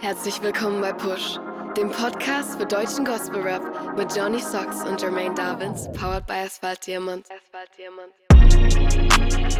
Herzlich willkommen bei Push, dem Podcast für deutschen Gospel Rap mit Johnny Socks und Jermaine Davins, powered by Asphalt Diamond. Asphalt Diamond.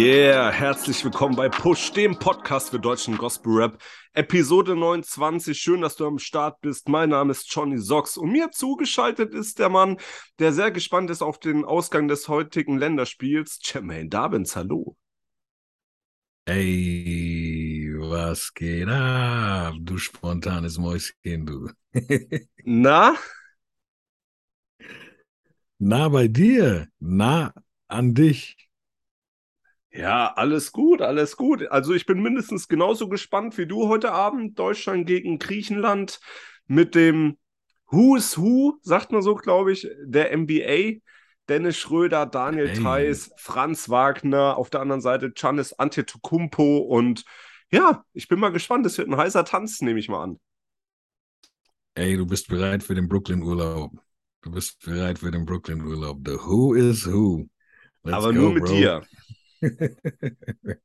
Yeah, herzlich willkommen bei Push, dem Podcast für deutschen Gospel Rap. Episode 29. Schön, dass du am Start bist. Mein Name ist Johnny Socks und mir zugeschaltet ist der Mann, der sehr gespannt ist auf den Ausgang des heutigen Länderspiels. Jermaine Davins, hallo. Ey, was geht ab, du spontanes Mäuschen, du. Na? Na bei dir, na an dich. Ja, alles gut, alles gut. Also ich bin mindestens genauso gespannt wie du heute Abend. Deutschland gegen Griechenland mit dem Who's Who, sagt man so, glaube ich, der NBA. Dennis Schröder, Daniel Hey. Theiss, Franz Wagner, auf der anderen Seite Giannis Antetokounmpo und ja, ich bin mal gespannt. Es wird ein heißer Tanz, nehme ich mal an. Ey, du bist bereit für den Brooklyn-Urlaub. Du bist bereit für den Brooklyn-Urlaub. The Who is Who. Let's Aber go, nur mit bro. dir.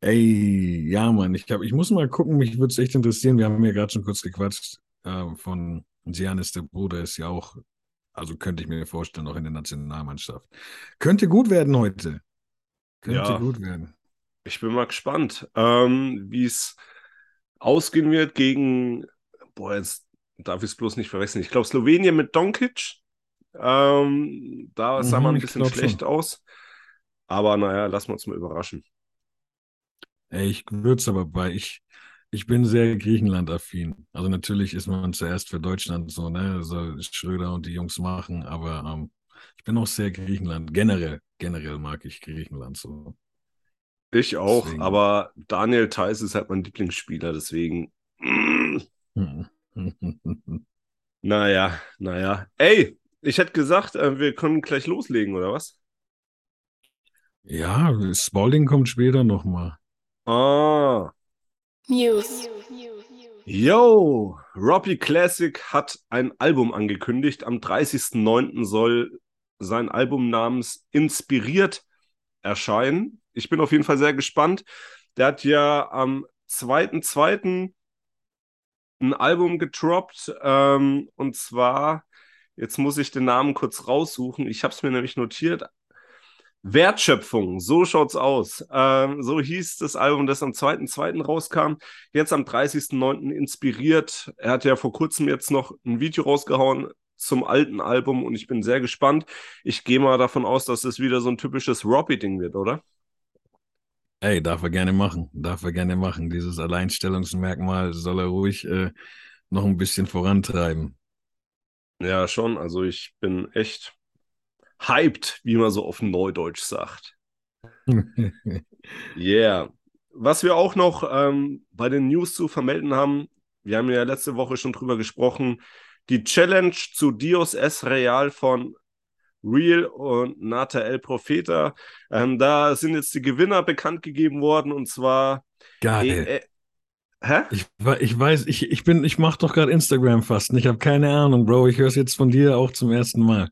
Ey, ja, Mann, ich glaube, ich muss mal gucken, mich würde es echt interessieren. Wir haben ja gerade schon kurz gequatscht äh, von Giannis, der Bruder ist ja auch, also könnte ich mir vorstellen, auch in der Nationalmannschaft. Könnte gut werden heute. Könnte Ja. gut werden. Ich bin mal gespannt, ähm, wie es ausgehen wird gegen, boah, jetzt darf ich es bloß nicht verwechseln. Ich glaube, Slowenien mit Donkic. Ähm, da sah Mhm, man ein ich bisschen schlecht schon. aus. Aber naja, lassen wir uns mal überraschen. Ey, ich würde es aber bei, ich, ich bin sehr Griechenland-affin. Also natürlich ist man zuerst für Deutschland so, ne, soll Schröder und die Jungs machen, aber ähm, ich bin auch sehr Griechenland. Generell, generell mag ich Griechenland so. Ich auch, Deswegen. aber Daniel Theiss ist halt mein Lieblingsspieler, deswegen. Naja, naja. Ey, ich hätte gesagt, äh, wir können gleich loslegen, oder was? Ja, Spalding kommt später nochmal. Ah. News. Yo, Robbie Classic hat ein Album angekündigt. Am 30.09. soll sein Album namens Inspiriert erscheinen. Ich bin auf jeden Fall sehr gespannt. Der hat ja am 2.2. ein Album gedroppt. Ähm, und zwar, jetzt muss ich den Namen kurz raussuchen. Ich habe es mir nämlich notiert. Wertschöpfung, so schaut's aus. Ähm, so hieß das Album, das am 2.2. rauskam. Jetzt am 30.09. inspiriert. Er hat ja vor kurzem jetzt noch ein Video rausgehauen zum alten Album und ich bin sehr gespannt. Ich gehe mal davon aus, dass es wieder so ein typisches Robbie-Ding wird, oder? Ey, darf er gerne machen, darf er gerne machen. Dieses Alleinstellungsmerkmal soll er ruhig äh, noch ein bisschen vorantreiben. Ja, schon. Also ich bin echt hyped, wie man so auf Neudeutsch sagt. Yeah. Was wir auch noch ähm, bei den News zu vermelden haben, wir haben ja letzte Woche schon drüber gesprochen, die Challenge zu Dios es Real von Real und Nata El Profeta. Ähm, da sind jetzt die Gewinner bekannt gegeben worden und zwar. Geil. E- e- Hä? Ich, ich weiß, ich, ich bin, ich mache doch gerade Instagram fast. Ich habe keine Ahnung, Bro. Ich höre es jetzt von dir auch zum ersten Mal.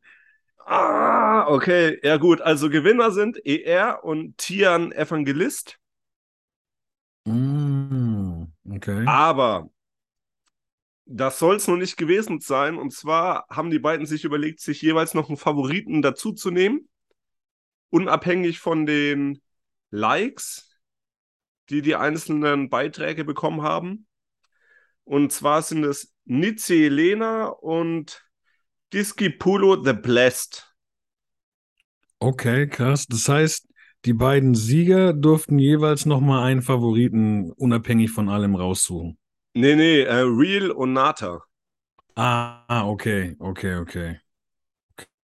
Ah, okay. Ja, gut. Also Gewinner sind ER und Tian Evangelist. Mm, okay. Aber das soll es noch nicht gewesen sein. Und zwar haben die beiden sich überlegt, sich jeweils noch einen Favoriten dazuzunehmen. Unabhängig von den Likes, die die einzelnen Beiträge bekommen haben. Und zwar sind es Nitze Elena und Discipulo the Blessed. Okay, krass. Das heißt, die beiden Sieger durften jeweils nochmal einen Favoriten unabhängig von allem raussuchen. Nee, nee, äh, Real und Nata. Ah, okay, okay, okay.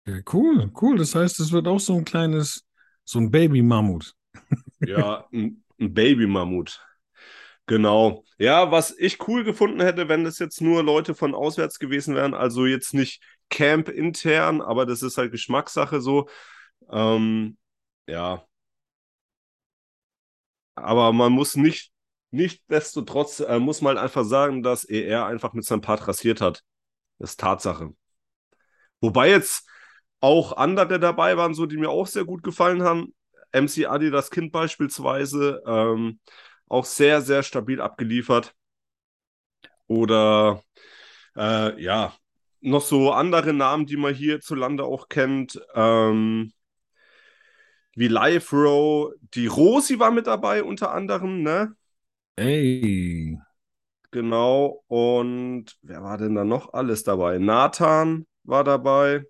Okay, cool, cool. Das heißt, es wird auch so ein kleines, so ein Baby-Mammut. Ja, ein, ein Baby-Mammut. Genau. Ja, was ich cool gefunden hätte, wenn das jetzt nur Leute von auswärts gewesen wären, also jetzt nicht Camp intern, aber das ist halt Geschmackssache so. Ähm, ja. Aber man muss nicht Nichtsdestotrotz äh, muss man einfach sagen, dass ER einfach mit seinem Part rasiert hat. Das ist Tatsache. Wobei jetzt auch andere dabei waren, so die mir auch sehr gut gefallen haben. MC Adi, das Kind beispielsweise, ähm, auch sehr, sehr stabil abgeliefert. Oder äh, ja, noch so andere Namen, die man hierzulande auch kennt. Ähm, wie Live Row. Die Rosi war mit dabei, unter anderem, ne? Ey. Genau. Und wer war denn da noch alles dabei? Nathan war dabei.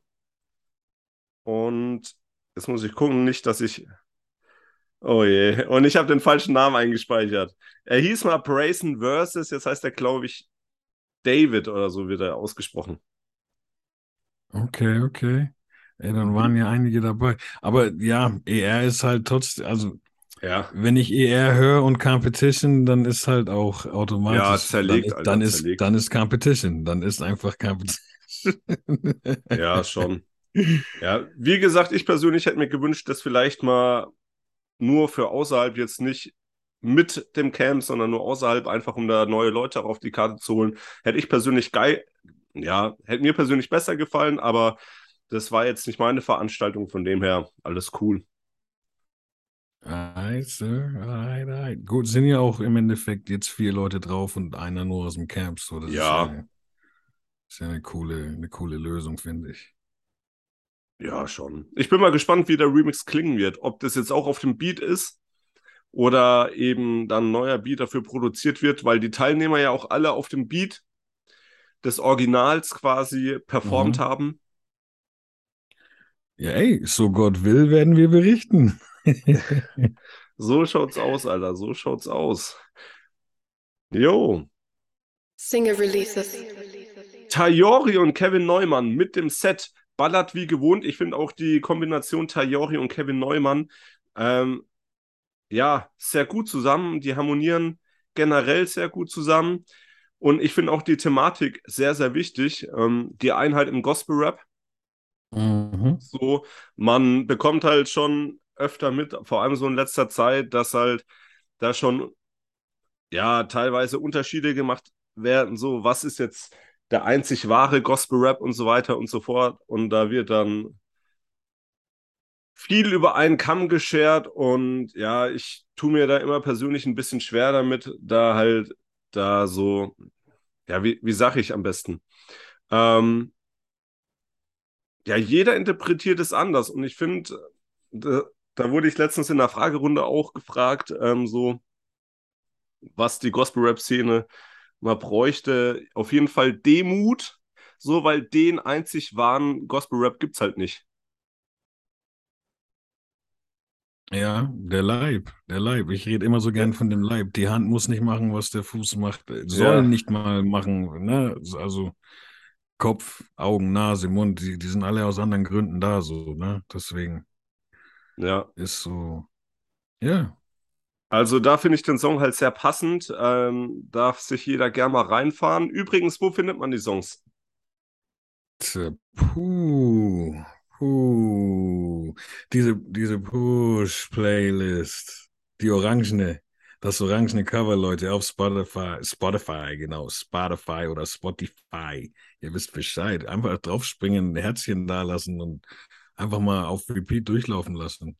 Und jetzt muss ich gucken, nicht, dass ich. Oh je. Und ich habe den falschen Namen eingespeichert. Er hieß mal Brayson Versus, jetzt heißt er, glaube ich, David oder so wird er ausgesprochen. Okay, okay. Ey, dann waren ja einige dabei. Aber ja, ER ist halt trotzdem, also Ja. wenn ich ER höre und Competition, dann ist halt auch automatisch. Ja, zerlegt, dann, Alter, dann ist, zerlegt. dann ist Competition. Dann ist einfach Competition. Ja, schon. Ja, wie gesagt, ich persönlich hätte mir gewünscht, dass vielleicht mal nur für außerhalb jetzt nicht mit dem Camp, sondern nur außerhalb, einfach um da neue Leute auf die Karte zu holen. Hätte ich persönlich geil, ja, hätte mir persönlich besser gefallen, aber das war jetzt nicht meine Veranstaltung, von dem her alles cool. Alright, Sir. Alright, alright. Gut, sind ja auch im Endeffekt jetzt vier Leute drauf und einer nur aus dem Camp. So, das Ja. ist ja, ist ja eine coole, eine coole Lösung, finde ich. Ja, schon. Ich bin mal gespannt, wie der Remix klingen wird. Ob das jetzt auch auf dem Beat ist oder eben dann ein neuer Beat dafür produziert wird, weil die Teilnehmer ja auch alle auf dem Beat des Originals quasi performt Mhm. haben. Ja, ey, so Gott will, werden wir berichten. So schaut's aus, Alter. So schaut's aus. Jo. Single Releases. Tayori und Kevin Neumann mit dem Set ballert wie gewohnt. Ich finde auch die Kombination Tayori und Kevin Neumann ähm, ja sehr gut zusammen. Die harmonieren generell sehr gut zusammen. Und ich finde auch die Thematik sehr, sehr wichtig. Ähm, die Einheit im Gospel-Rap. Mhm. So, man bekommt halt schon öfter mit, vor allem so in letzter Zeit, dass halt da schon ja teilweise Unterschiede gemacht werden. So, was ist jetzt der einzig wahre Gospel-Rap und so weiter und so fort. Und da wird dann viel über einen Kamm geschert und ja, ich tue mir da immer persönlich ein bisschen schwer damit, da halt da so, ja, wie, wie sage ich am besten? Ähm, ja, jeder interpretiert es anders und ich finde, da, da wurde ich letztens in der Fragerunde auch gefragt, ähm, so, was die Gospel-Rap-Szene mal bräuchte. Auf jeden Fall Demut, so, weil den einzig wahren Gospel-Rap gibt's halt nicht. Ja, der Leib, der Leib. Ich rede immer so gern von dem Leib. Die Hand muss nicht machen, was der Fuß macht, soll Ja. nicht mal machen. Ne? Also Kopf, Augen, Nase, Mund, die, die sind alle aus anderen Gründen da, so, ne? Deswegen Ja. ist so, ja. Also da finde ich den Song halt sehr passend. Ähm, darf sich jeder gerne mal reinfahren. Übrigens, wo findet man die Songs? Puh, puh. Diese, diese Push-Playlist, die orangene, das orangene Cover, Leute, auf Spotify, Spotify, genau, Spotify oder Spotify. Ihr wisst Bescheid. Einfach draufspringen, ein Herzchen da lassen und einfach mal auf Repeat durchlaufen lassen.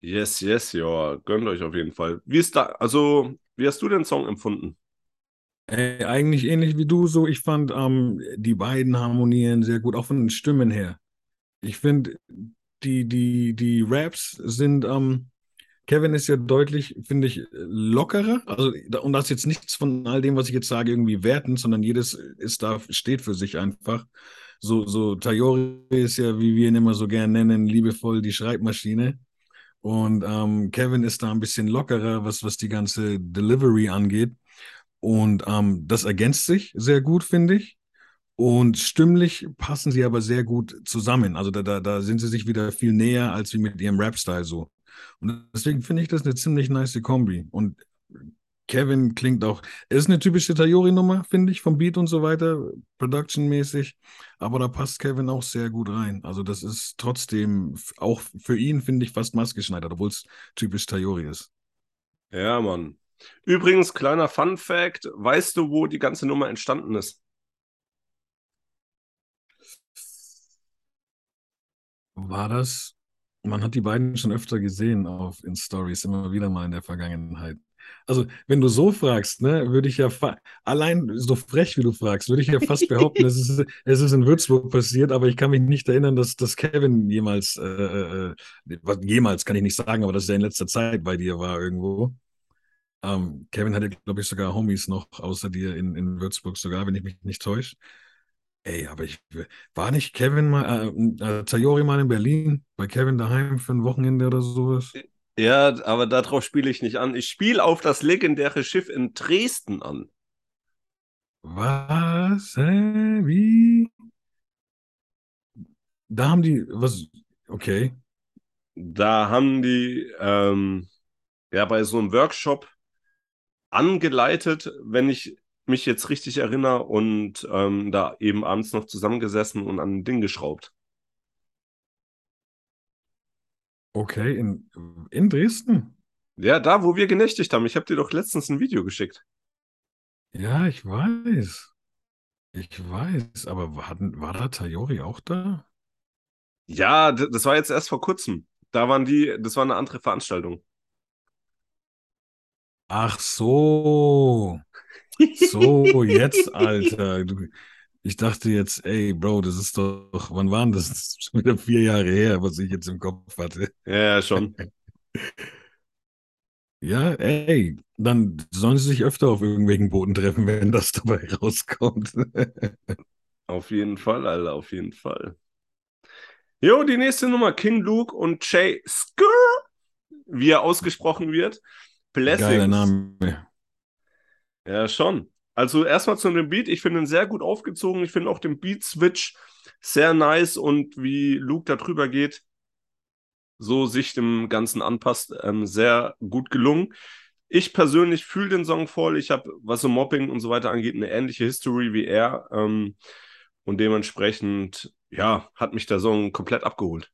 Yes, yes, ja, gönnt euch auf jeden Fall. Wie ist da, also, wie hast du den Song empfunden? Ey, eigentlich ähnlich wie du, so ich fand ähm, die beiden harmonieren sehr gut, auch von den Stimmen her. Ich finde, die, die, die Raps sind, ähm, Kevin ist ja deutlich, finde ich, lockerer. Also, und das ist jetzt nichts von all dem, was ich jetzt sage, irgendwie wertend, sondern jedes ist da, steht für sich einfach. So, so Tayori ist ja, wie wir ihn immer so gern nennen, liebevoll die Schreibmaschine. Und ähm, Kevin ist da ein bisschen lockerer, was, was die ganze Delivery angeht. Und ähm, das ergänzt sich sehr gut, finde ich. Und stimmlich passen sie aber sehr gut zusammen. Also da, da, da sind sie sich wieder viel näher als wie mit ihrem Rap-Style so. Und deswegen finde ich das eine ziemlich nice Kombi. Und Kevin klingt auch, ist eine typische Tayori-Nummer, finde ich, vom Beat und so weiter, production-mäßig. Aber da passt Kevin auch sehr gut rein. Also das ist trotzdem auch für ihn, finde ich, fast maßgeschneidert, obwohl es typisch Tayori ist. Ja, Mann. Übrigens, kleiner Fun Fact: Weißt du, wo die ganze Nummer entstanden ist? War das? Man hat die beiden schon öfter gesehen auf in Stories, immer wieder mal in der Vergangenheit. Also, wenn du so fragst, ne, würde ich ja allein so frech, wie du fragst, würde ich ja fast behaupten, es, ist, es ist in Würzburg passiert, aber ich kann mich nicht erinnern, dass, dass Kevin jemals, äh, äh, äh jemals kann ich nicht sagen, aber dass er in letzter Zeit bei dir war irgendwo. Ähm, Kevin hatte, glaube ich, sogar Homies noch außer dir in, in Würzburg sogar, wenn ich mich nicht täusche. Ey, aber ich war nicht Kevin mal, äh, äh, Tayori mal in Berlin, bei Kevin daheim für ein Wochenende oder sowas? Ja, aber darauf spiele ich nicht an. Ich spiele auf das legendäre Schiff in Dresden an. Was? Hä? Wie? Da haben die, was, okay. Da haben die, ähm, ja, bei so einem Workshop angeleitet, wenn ich mich jetzt richtig erinnere, und ähm, da eben abends noch zusammengesessen und an ein Ding geschraubt. Okay, in, in Dresden? Ja, da, wo wir genächtigt haben. Ich habe dir doch letztens ein Video geschickt. Ja, ich weiß. Ich weiß, aber war, war da Tayori auch da? Ja, das war jetzt erst vor kurzem. Da waren die, das war eine andere Veranstaltung. Ach so. So, jetzt, Alter. Ich dachte jetzt, ey, Bro, das ist doch, wann waren das? Das ist schon wieder vier Jahre her, was ich jetzt im Kopf hatte. Ja, schon. Ja, ey, dann sollen sie sich öfter auf irgendwelchen Booten treffen, wenn das dabei rauskommt. auf jeden Fall, Alter, auf jeden Fall. Jo, die nächste Nummer, King Luke und Jay Skur, wie er ausgesprochen wird. Blessings. Geiler Name. Ja, schon. Also erstmal zu dem Beat, ich finde ihn sehr gut aufgezogen. Ich finde auch den Beat-Switch sehr nice und wie Luke da drüber geht, so sich dem Ganzen anpasst, ähm, sehr gut gelungen. Ich persönlich fühle den Song voll. Ich habe, was so Mobbing und so weiter angeht, eine ähnliche History wie er. Ähm, und dementsprechend, ja, hat mich der Song komplett abgeholt.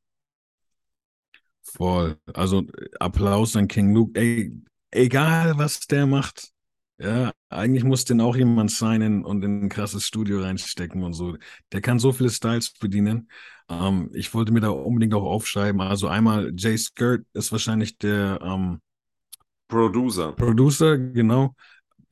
Voll. Also Applaus an King Luke. Ey, egal was der macht, ja, eigentlich muss den auch jemand signen und in ein krasses Studio reinstecken und so. Der kann so viele Styles bedienen. Ähm, ich wollte mir da unbedingt auch aufschreiben. Also einmal Jay Skirt ist wahrscheinlich der ähm, Producer. Producer, genau.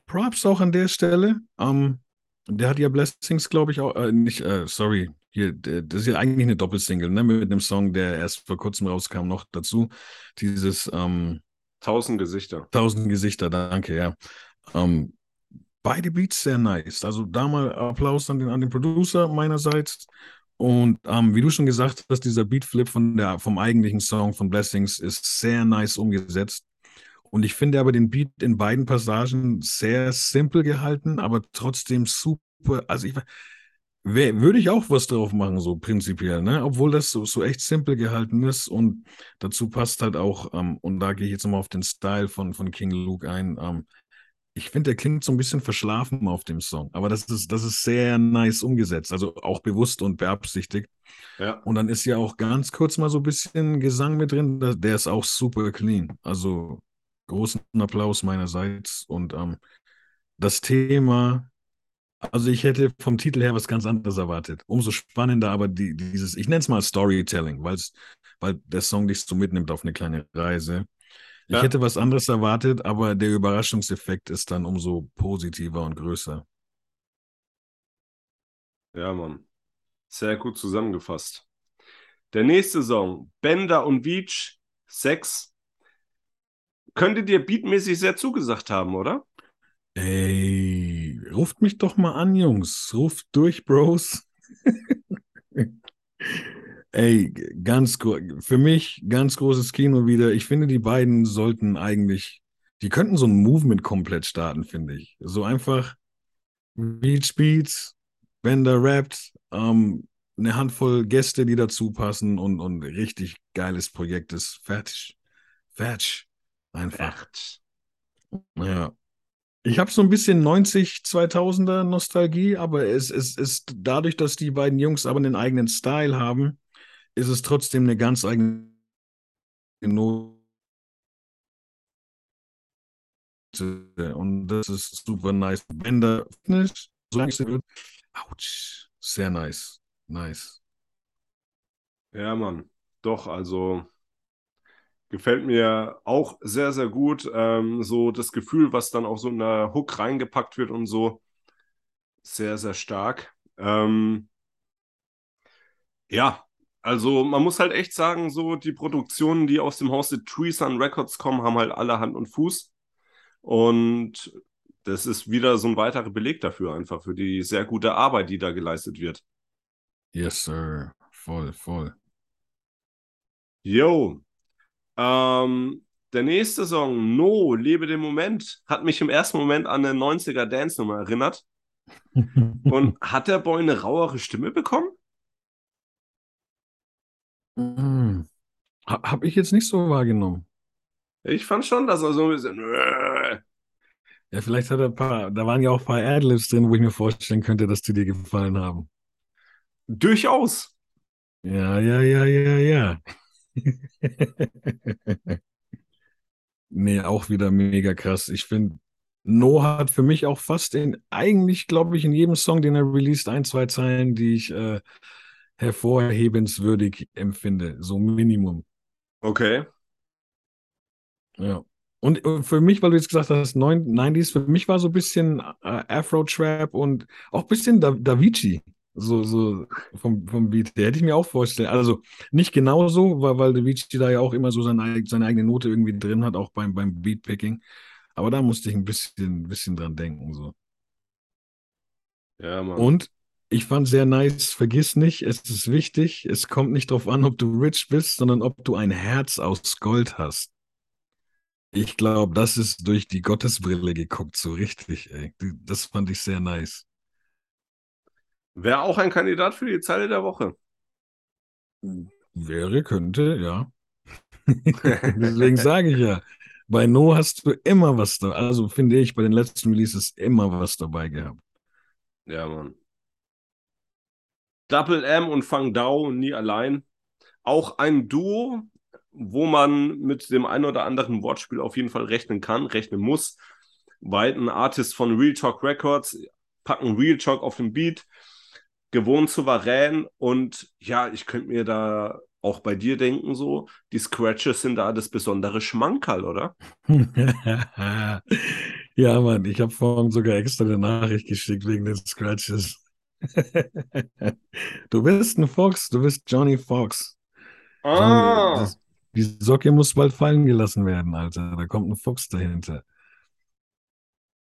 Props auch an der Stelle. Ähm, der hat ja Blessings, glaube ich, auch, äh, nicht, äh, sorry, hier, das ist ja eigentlich eine Doppelsingle, ne, mit einem Song, der erst vor kurzem rauskam, noch dazu. Dieses, ähm, Tausend Gesichter. Tausend Gesichter, danke, ja. Ähm, beide Beats sehr nice. Also da mal Applaus an den, an den Producer meinerseits. Und ähm, wie du schon gesagt hast, dieser Beatflip von der, vom eigentlichen Song von Blessings ist sehr nice umgesetzt. Und ich finde aber den Beat in beiden Passagen sehr simpel gehalten, aber trotzdem super. Also ich würde ich auch was drauf machen, so prinzipiell, ne? Obwohl das so, so echt simpel gehalten ist und dazu passt halt auch, ähm, und da gehe ich jetzt nochmal auf den Style von, von King Luke ein, ähm, ich finde, der klingt so ein bisschen verschlafen auf dem Song, aber das ist, das ist sehr nice umgesetzt, also auch bewusst und beabsichtigt. Ja. Und dann ist ja auch ganz kurz mal so ein bisschen Gesang mit drin, der ist auch super clean. Also großen Applaus meinerseits und ähm, das Thema, also ich hätte vom Titel her was ganz anderes erwartet. Umso spannender aber die, dieses, ich nenne es mal Storytelling, weil der Song dich so mitnimmt auf eine kleine Reise. Ich ja. hätte was anderes erwartet, aber der Überraschungseffekt ist dann umso positiver und größer. Ja, Mann. Sehr gut zusammengefasst. Der nächste Song, Bender und Beach, 6. Könnte dir beatmäßig sehr zugesagt haben, oder? Ey, ruft mich doch mal an, Jungs. Ruft durch, Bros. Ey, ganz für mich ganz großes Kino wieder. Ich finde, die beiden sollten eigentlich, die könnten so ein Movement komplett starten, finde ich. So einfach Beach Beats, Bender rappt, ähm, eine Handvoll Gäste, die dazu passen und, und richtig geiles Projekt ist fertig. Fertig. Einfach. Ja. Ich habe so ein bisschen 90, 2000er Nostalgie, aber es, es ist dadurch, dass die beiden Jungs aber einen eigenen Style haben, ist es trotzdem eine ganz eigene Note Und das ist super nice. Wenn der Finish so langsam wird, ouch, sehr nice. Nice. Ja, Mann. Doch, also gefällt mir auch sehr, sehr gut. Ähm, so das Gefühl, was dann auch so in der Hook reingepackt wird und so, sehr, sehr stark. Ähm, ja, also man muss halt echt sagen, so die Produktionen, die aus dem Hause Tree Sun Records kommen, haben halt alle Hand und Fuß. Und das ist wieder so ein weiterer Beleg dafür, einfach für die sehr gute Arbeit, die da geleistet wird. Yes, sir. Voll, voll. Yo. Ähm, der nächste Song, No, Lebe den Moment, hat mich im ersten Moment an eine 90er Dance-Nummer erinnert. Und hat der Boy eine rauere Stimme bekommen? Hm. Habe ich jetzt nicht so wahrgenommen. Ich fand schon, dass er so ein bisschen. Ja, vielleicht hat er ein paar, da waren ja auch ein paar Adlibs drin, wo ich mir vorstellen könnte, dass die dir gefallen haben. Durchaus. Ja, ja, ja, ja, ja. nee, auch wieder mega krass. Ich finde, No hat für mich auch fast in, eigentlich glaube ich, in jedem Song, den er released, ein, zwei Zeilen, die ich äh, hervorhebenswürdig empfinde. So Minimum. Okay. Ja. Und für mich, weil du jetzt gesagt hast, 90s, für mich war so ein bisschen äh, Afro-Trap und auch ein bisschen da Davici. So, so vom, vom Beat her. Hätte ich mir auch vorstellen. Also nicht genauso, weil, weil Davici da ja auch immer so seine, seine eigene Note irgendwie drin hat, auch beim, beim Beatpicking. Aber da musste ich ein bisschen, bisschen dran denken. So. Ja, Mann. Und ich fand sehr nice, vergiss nicht, es ist wichtig, es kommt nicht darauf an, ob du rich bist, sondern ob du ein Herz aus Gold hast. Ich glaube, das ist durch die Gottesbrille geguckt, so richtig, ey. Das fand ich sehr nice. Wäre auch ein Kandidat für die Zeile der Woche. Wäre, könnte, ja. Deswegen sage ich ja, bei No hast du immer was da. Also finde ich bei den letzten Releases immer was dabei gehabt. Ja, Mann. Double M und Fang Dao nie allein. Auch ein Duo, wo man mit dem einen oder anderen Wortspiel auf jeden Fall rechnen kann, rechnen muss. Weiten Artist von Real Talk Records packen Real Talk auf den Beat, gewohnt souverän und ja, ich könnte mir da auch bei dir denken, so, die Scratches sind da das besondere Schmankerl, oder? ja, Mann, ich habe vorhin sogar extra eine Nachricht geschickt wegen den Scratches. du bist ein Fox, du bist Johnny Fox. Ah. Johnny, das, die Socke muss bald fallen gelassen werden, Alter. Da kommt ein Fox dahinter.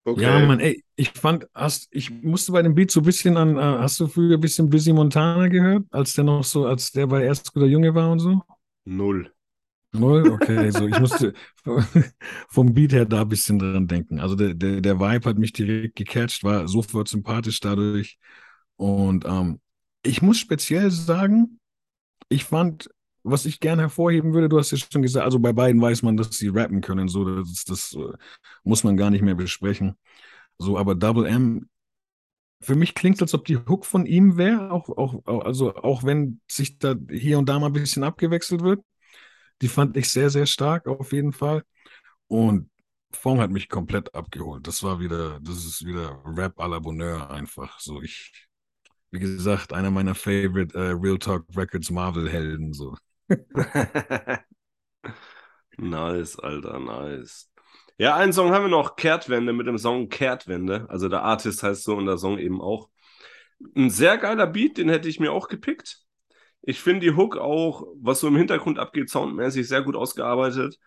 Okay. Ja, Mann, ey, ich fand, hast, ich musste bei dem Beat so ein bisschen an, äh, hast du früher ein bisschen Busy Montana gehört, als der noch so, als der bei erst guter Junge war und so? Null. Null? Okay, so ich musste vom Beat her da ein bisschen dran denken. Also der, der, der Vibe hat mich direkt gecatcht, war sofort sympathisch dadurch. Und ähm, ich muss speziell sagen, ich fand was ich gerne hervorheben würde, du hast ja schon gesagt, also bei beiden weiß man, dass sie rappen können, so, das, das äh, muss man gar nicht mehr besprechen. So, aber Double M, für mich klingt es, als ob die Hook von ihm wäre, auch, auch, also auch wenn sich da hier und da mal ein bisschen abgewechselt wird. Die fand ich sehr, sehr stark, auf jeden Fall. Und Fong hat mich komplett abgeholt. Das war wieder, das ist wieder Rap à la Bonheur einfach. So, ich, wie gesagt, einer meiner Favorite uh, Real Talk Records Marvel-Helden. So. nice, Alter, nice. Ja, einen Song haben wir noch, Kehrtwende, mit dem Song Kehrtwende. Also der Artist heißt so und der Song eben auch. Ein sehr geiler Beat, den hätte ich mir auch gepickt. Ich finde die Hook auch, was so im Hintergrund abgeht, soundmäßig sehr gut ausgearbeitet.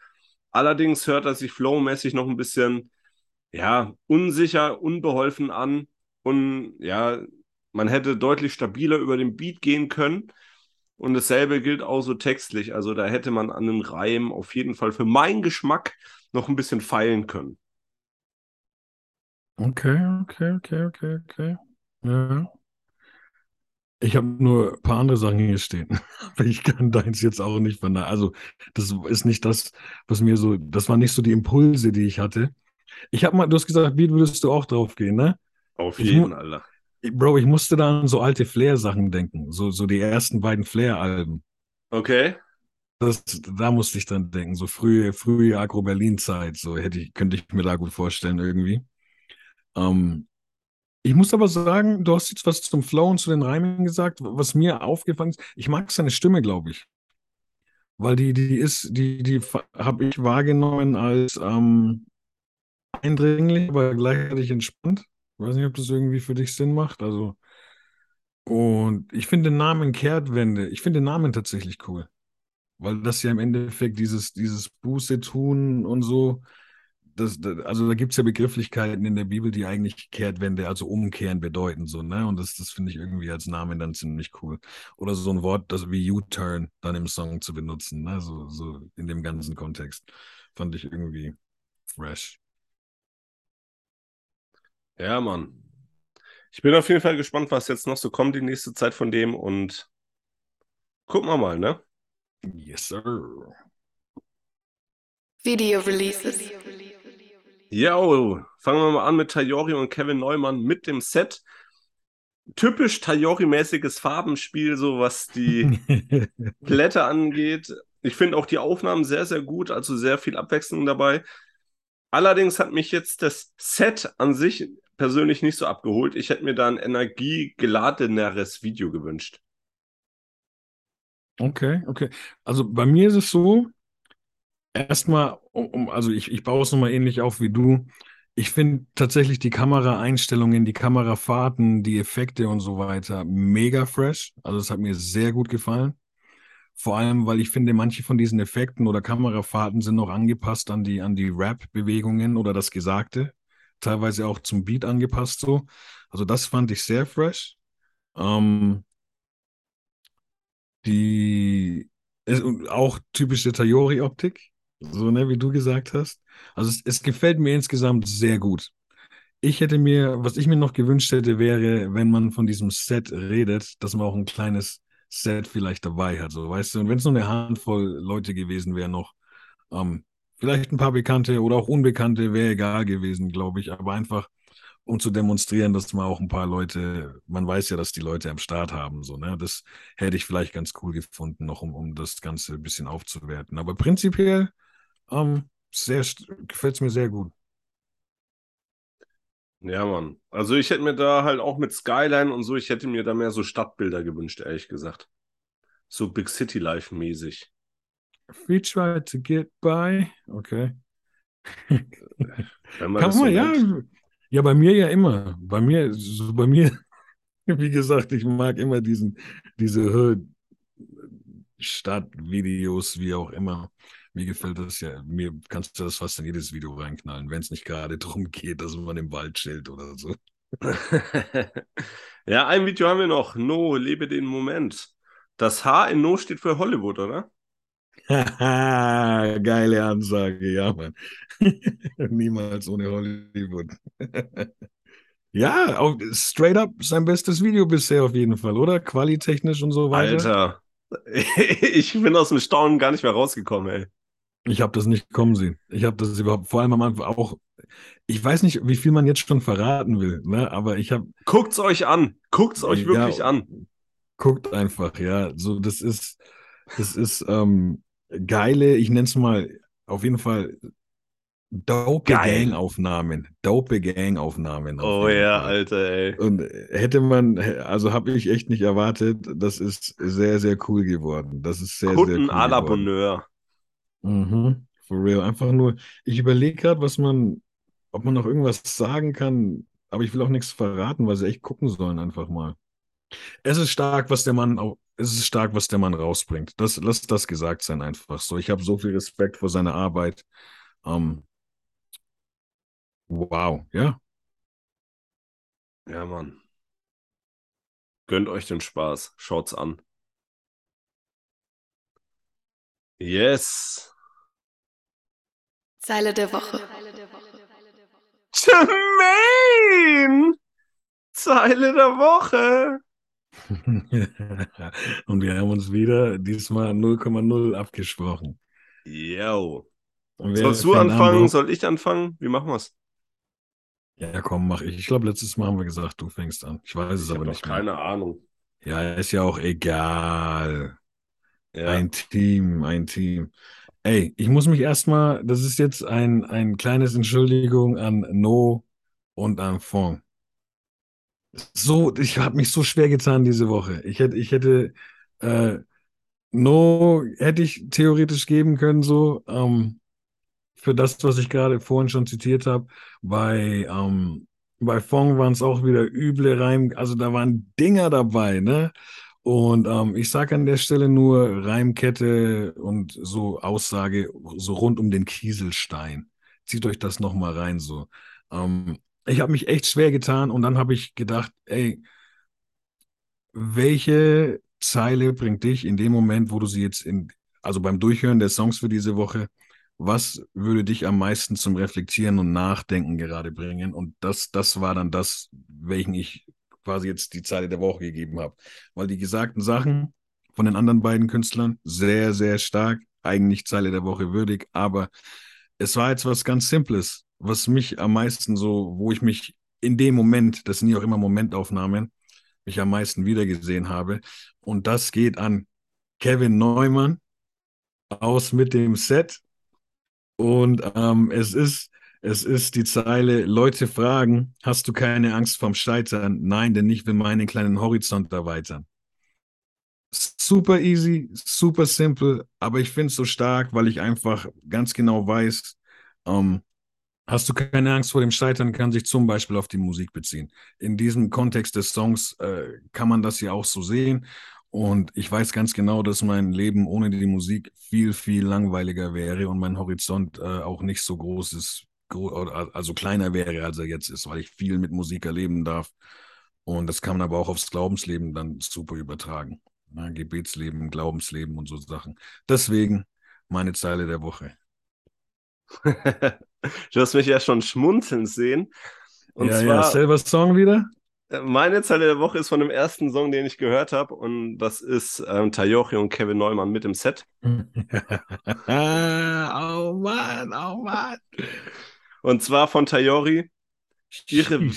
Allerdings hört er sich flowmäßig noch ein bisschen, ja, unsicher, unbeholfen an. Und ja, man hätte deutlich stabiler über den Beat gehen können. Und dasselbe gilt auch so textlich. Also da hätte man an den Reim auf jeden Fall für meinen Geschmack noch ein bisschen feilen können. Okay, okay, okay, okay, okay. Ja. Ich habe nur ein paar andere Sachen hier stehen. Ich kann deins jetzt auch nicht verneinen. Also, das ist nicht das, was mir so, das waren nicht so die Impulse, die ich hatte. Ich habe mal, du hast gesagt, wie würdest du auch drauf gehen, ne? Auf jeden, ich, Alter. Bro, ich musste da an so alte Flair-Sachen denken. So, so die ersten beiden Flair-Alben. Okay. das, da musste ich dran denken. So frühe, frühe Agro-Berlin-Zeit, so hätte ich, könnte ich mir da gut vorstellen irgendwie. Ähm, ich muss aber sagen, du hast jetzt was zum Flow und zu den Reimen gesagt, was mir aufgefallen ist. Ich mag seine Stimme, glaube ich. Weil die, die ist, die, die habe ich wahrgenommen als ähm, eindringlich, aber gleichzeitig entspannt. Ich weiß nicht, ob das irgendwie für dich Sinn macht. Also, und ich finde den Namen Kehrtwende, ich finde den Namen tatsächlich cool. Weil das ja im Endeffekt dieses, dieses Buße tun und so, das, das, also da gibt es ja Begrifflichkeiten in der Bibel, die eigentlich Kehrtwende, also umkehren bedeuten, so, ne? Und das, das finde ich irgendwie als Namen dann ziemlich cool. Oder so ein Wort, das wie U-Turn dann im Song zu benutzen, ne? So, so in dem ganzen Kontext. Fand ich irgendwie fresh. Ja, Mann. Ich bin auf jeden Fall gespannt, was jetzt noch so kommt die nächste Zeit von dem und gucken wir mal, ne? Yes, sir. Video Releases. Yo, fangen wir mal an mit Tayori und Kevin Neumann mit dem Set. Typisch Tayori-mäßiges Farbenspiel, so was die Blätter angeht. Ich finde auch die Aufnahmen sehr, sehr gut, also sehr viel Abwechslung dabei. Allerdings hat mich jetzt das Set an sich persönlich nicht so abgeholt. Ich hätte mir da ein energiegeladeneres Video gewünscht. Okay, okay. Also bei mir ist es so, erstmal, um, also ich, ich baue es nochmal ähnlich auf wie du. Ich finde tatsächlich die Kameraeinstellungen, die Kamerafahrten, die Effekte und so weiter mega fresh. Also es hat mir sehr gut gefallen. Vor allem, weil ich finde, manche von diesen Effekten oder Kamerafahrten sind noch angepasst an die, an die Rap-Bewegungen oder das Gesagte. Teilweise auch zum Beat angepasst so. Also das fand ich sehr fresh. Ähm, die ist auch typische Tayori-Optik, so ne, wie du gesagt hast. Also es, es gefällt mir insgesamt sehr gut. Ich hätte mir, was ich mir noch gewünscht hätte, wäre, wenn man von diesem Set redet, dass man auch ein kleines Set vielleicht dabei hat, so weißt du. Und wenn es nur eine Handvoll Leute gewesen wäre noch, ähm, vielleicht ein paar Bekannte oder auch Unbekannte, wäre egal gewesen, glaube ich. Aber einfach um zu demonstrieren, dass man auch ein paar Leute, man weiß ja, dass die Leute am Start haben, so, ne? Das hätte ich vielleicht ganz cool gefunden, noch um, um das Ganze ein bisschen aufzuwerten. Aber prinzipiell ähm, gefällt es mir sehr gut. Ja, Mann. Also ich hätte mir da halt auch mit Skyline und so, ich hätte mir da mehr so Stadtbilder gewünscht, ehrlich gesagt. So Big City Life mäßig. We try to get by. Okay. Kann man, ja. Ja, bei mir ja immer. Bei mir, so bei mir, wie gesagt, ich mag immer diesen, diese Stadtvideos, wie auch immer. Mir gefällt das ja. Mir kannst du das fast in jedes Video reinknallen, wenn es nicht gerade darum geht, dass man im Wald chillt oder so. ja, ein Video haben wir noch. No, lebe den Moment. Das H in No steht für Hollywood, oder? Geile Ansage, ja, Mann. Niemals ohne Hollywood. ja, auch straight up sein bestes Video bisher auf jeden Fall, oder? Qualitechnisch und so weiter. Alter, ich bin aus dem Staunen gar nicht mehr rausgekommen, ey. Ich habe das nicht kommen sehen. Ich habe das überhaupt, vor allem am Anfang auch, ich weiß nicht, wie viel man jetzt schon verraten will, ne? aber ich habe. Guckt's euch an. Guckt's euch wirklich ja, an. Guckt einfach, ja. So, das ist, das ist ähm, geile, ich nenne es mal auf jeden Fall dope Geil. Gang-Aufnahmen. Dope Gang-Aufnahmen. auf Oh ja, Fall. Alter, ey. Und hätte man, also habe ich echt nicht erwartet, das ist sehr, sehr cool geworden. Das ist sehr, sehr Kunden cool à la. Bonheur. Mhm, for real. Einfach nur, ich überlege gerade, was man, ob man noch irgendwas sagen kann, aber ich will auch nichts verraten, weil sie echt gucken sollen, einfach mal. Es ist stark, was der Mann auch, es ist stark, was der Mann rausbringt. Das, lass das gesagt sein, einfach so. Ich habe so viel Respekt vor seiner Arbeit. Ähm, wow, ja. Ja, Mann. Gönnt euch den Spaß. Schaut's an. Yes. Zeile der Woche. Jermaine! Zeile der Woche. Und wir haben uns wieder diesmal 0,0 abgesprochen. Yo. Sollst du anfangen? Bro? Soll ich anfangen? Wie machen wir's? Ja, komm, mach ich. Ich glaube, letztes Mal haben wir gesagt, du fängst an. Ich weiß es Ich aber nicht mehr. keine Ahnung. Ja, ist ja auch egal. Ja. Ein Team, ein Team. Ey, ich muss mich erstmal, das ist jetzt ein, ein kleines Entschuldigung an No und an Fong. So, ich habe mich so schwer getan diese Woche. Ich hätte, ich hätte, äh, No hätte ich theoretisch geben können, so, ähm, für das, was ich gerade vorhin schon zitiert habe. Bei, ähm, bei Fong waren es auch wieder üble Reim, also da waren Dinger dabei, ne? Und ähm, ich sage an der Stelle nur Reimkette und so Aussage so rund um den Kieselstein. Zieht euch das nochmal rein so. Ähm, ich habe mich echt schwer getan und dann habe ich gedacht, ey, welche Zeile bringt dich in dem Moment, wo du sie jetzt in, also beim Durchhören der Songs für diese Woche, was würde dich am meisten zum Reflektieren und Nachdenken gerade bringen? Und das, das war dann das, welchen ich quasi jetzt die Zeile der Woche gegeben habe. Weil die gesagten Sachen von den anderen beiden Künstlern sehr, sehr stark, eigentlich Zeile der Woche würdig, aber es war jetzt was ganz Simples, was mich am meisten so, wo ich mich in dem Moment, das sind ja auch immer Momentaufnahmen, mich am meisten wiedergesehen habe. Und das geht an Kevin Neumann aus mit dem Set. Und ähm, es ist, es ist die Zeile, Leute fragen, hast du keine Angst vorm Scheitern? Nein, denn ich will meinen kleinen Horizont erweitern. Super easy, super simple, aber ich finde es so stark, weil ich einfach ganz genau weiß, ähm, Hast du keine Angst vor dem Scheitern, kann sich zum Beispiel auf die Musik beziehen. In diesem Kontext des Songs äh, kann man das ja auch so sehen. Und ich weiß ganz genau, dass mein Leben ohne die Musik viel, viel langweiliger wäre und mein Horizont äh, auch nicht so groß ist, also kleiner wäre, als er jetzt ist, weil ich viel mit Musik erleben darf. Und das kann man aber auch aufs Glaubensleben dann super übertragen. Ja, Gebetsleben, Glaubensleben und so Sachen. Deswegen meine Zeile der Woche. du hast mich ja schon schmunzeln sehen. Und ja, zwar, ja, selber Song wieder? Äh, meine Zeile der Woche ist von dem ersten Song, den ich gehört habe, und das ist ähm, Tayochi und Kevin Neumann mit im Set. oh Mann, oh Mann. Und zwar von Tayori. Ihre,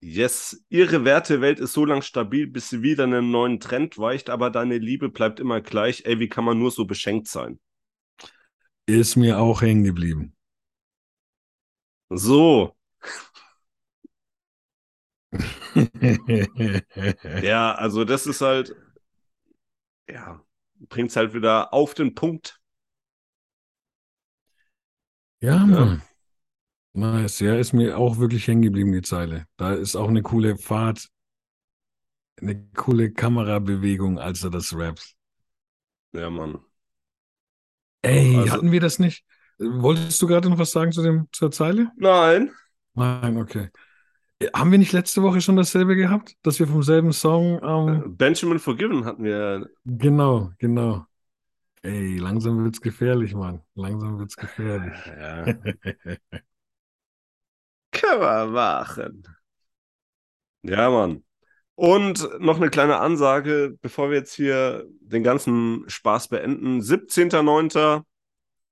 yes, ihre Wertewelt ist so lang stabil, bis sie wieder einen neuen Trend weicht, aber deine Liebe bleibt immer gleich. Ey, wie kann man nur so beschenkt sein? Ist mir auch hängen geblieben. So. ja, also das ist halt, ja, bringt es halt wieder auf den Punkt. Ja, ja. Mann. Nice. Ja, ist mir auch wirklich hängen geblieben, die Zeile. Da ist auch eine coole Fahrt, eine coole Kamerabewegung, als er das rappt. Ja, Mann. Ey, also, hatten wir das nicht? Wolltest du gerade noch was sagen zu dem, zur Zeile? Nein. Nein, okay. Haben wir nicht letzte Woche schon dasselbe gehabt, dass wir vom selben Song. Ähm, Benjamin Forgiven hatten wir. Genau, genau. Ey, langsam wird's gefährlich, Mann. Langsam wird's gefährlich. Ja. Kann man machen. Ja, Mann. Und noch eine kleine Ansage, bevor wir jetzt hier den ganzen Spaß beenden. 17.09.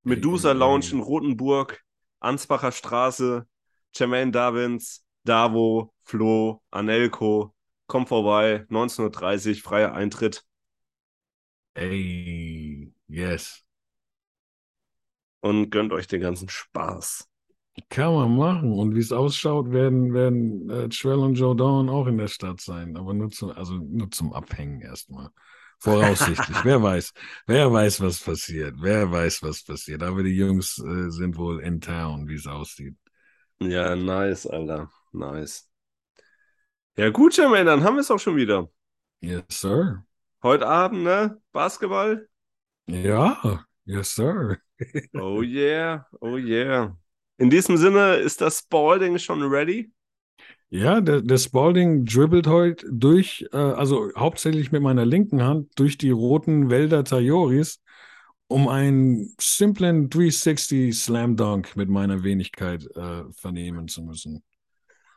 Medusa Lounge in Rotenburg, Ansbacher Straße, Jermaine Davins, Davo, Flo, Anelko. Komm vorbei, 19.30 Uhr, freier Eintritt. Ey, yes. Und gönnt euch den ganzen Spaß. Kann man machen. Und wie es ausschaut, werden, werden äh, Trell und Joe Dawn auch in der Stadt sein. Aber nur zum, also nur zum Abhängen erstmal. Voraussichtlich. wer weiß. Wer weiß, was passiert. Wer weiß, was passiert. Aber die Jungs äh, sind wohl in town, wie es aussieht. Ja, nice, Alter. Nice. Ja, gut, Jermaine, dann haben wir es auch schon wieder. Yes, sir. Heute Abend, ne? Basketball? Ja, yes, sir. oh yeah, oh yeah. In diesem Sinne, ist das Spalding schon ready? Ja, der, der Spalding dribbelt heute durch, äh, also hauptsächlich mit meiner linken Hand, durch die roten Wälder Tayoris, um einen simplen 360 Slam Dunk mit meiner Wenigkeit äh, vernehmen zu müssen.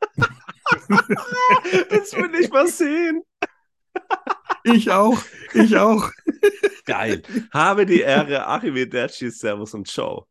das will ich mal sehen. Ich auch, ich auch. Geil. Habe die Ehre, Arrivederci, Servus und Ciao.